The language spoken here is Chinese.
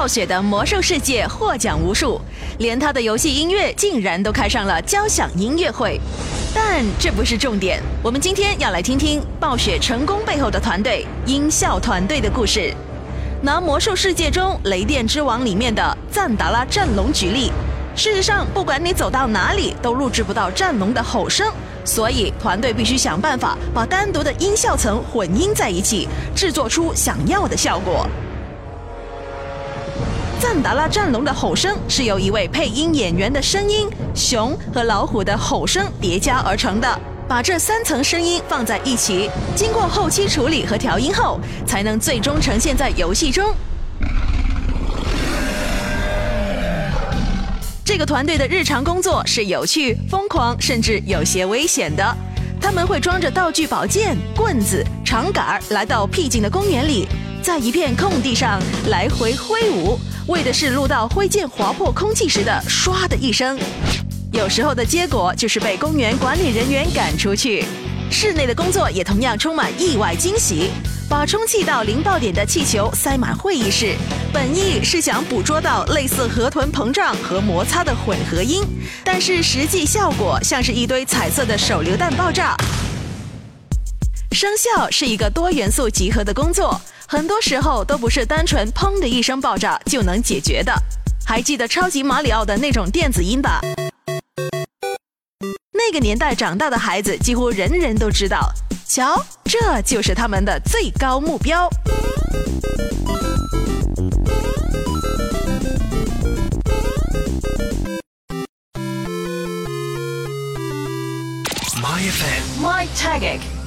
暴雪的《魔兽世界》获奖无数，连他的游戏音乐竟然都开上了交响音乐会。但这不是重点，我们今天要来听听暴雪成功背后的团队——音效团队的故事。拿《魔兽世界》中《雷电之王》里面的赞达拉战龙举例，事实上，不管你走到哪里，都录制不到战龙的吼声。所以，团队必须想办法把单独的音效层混音在一起，制作出想要的效果。赞达拉战龙的吼声是由一位配音演员的声音、熊和老虎的吼声叠加而成的。把这三层声音放在一起，经过后期处理和调音后，才能最终呈现在游戏中。这个团队的日常工作是有趣、疯狂，甚至有些危险的。他们会装着道具宝剑、棍子、长杆，来到僻静的公园里，在一片空地上来回挥舞，为的是录到挥剑划破空气时的“唰”的一声。有时候的结果就是被公园管理人员赶出去。室内的工作也同样充满意外惊喜。把充气到零爆点的气球塞满会议室，本意是想捕捉到类似河豚膨胀和摩擦的混合音，但是实际效果像是一堆彩色的手榴弹爆炸。声效是一个多元素集合的工作，很多时候都不是单纯“砰”的一声爆炸就能解决的。还记得超级马里奥的那种电子音吧？那个年代长大的孩子几乎人人都知道。瞧，这就是他们的最高目标。My FM, My Tagic。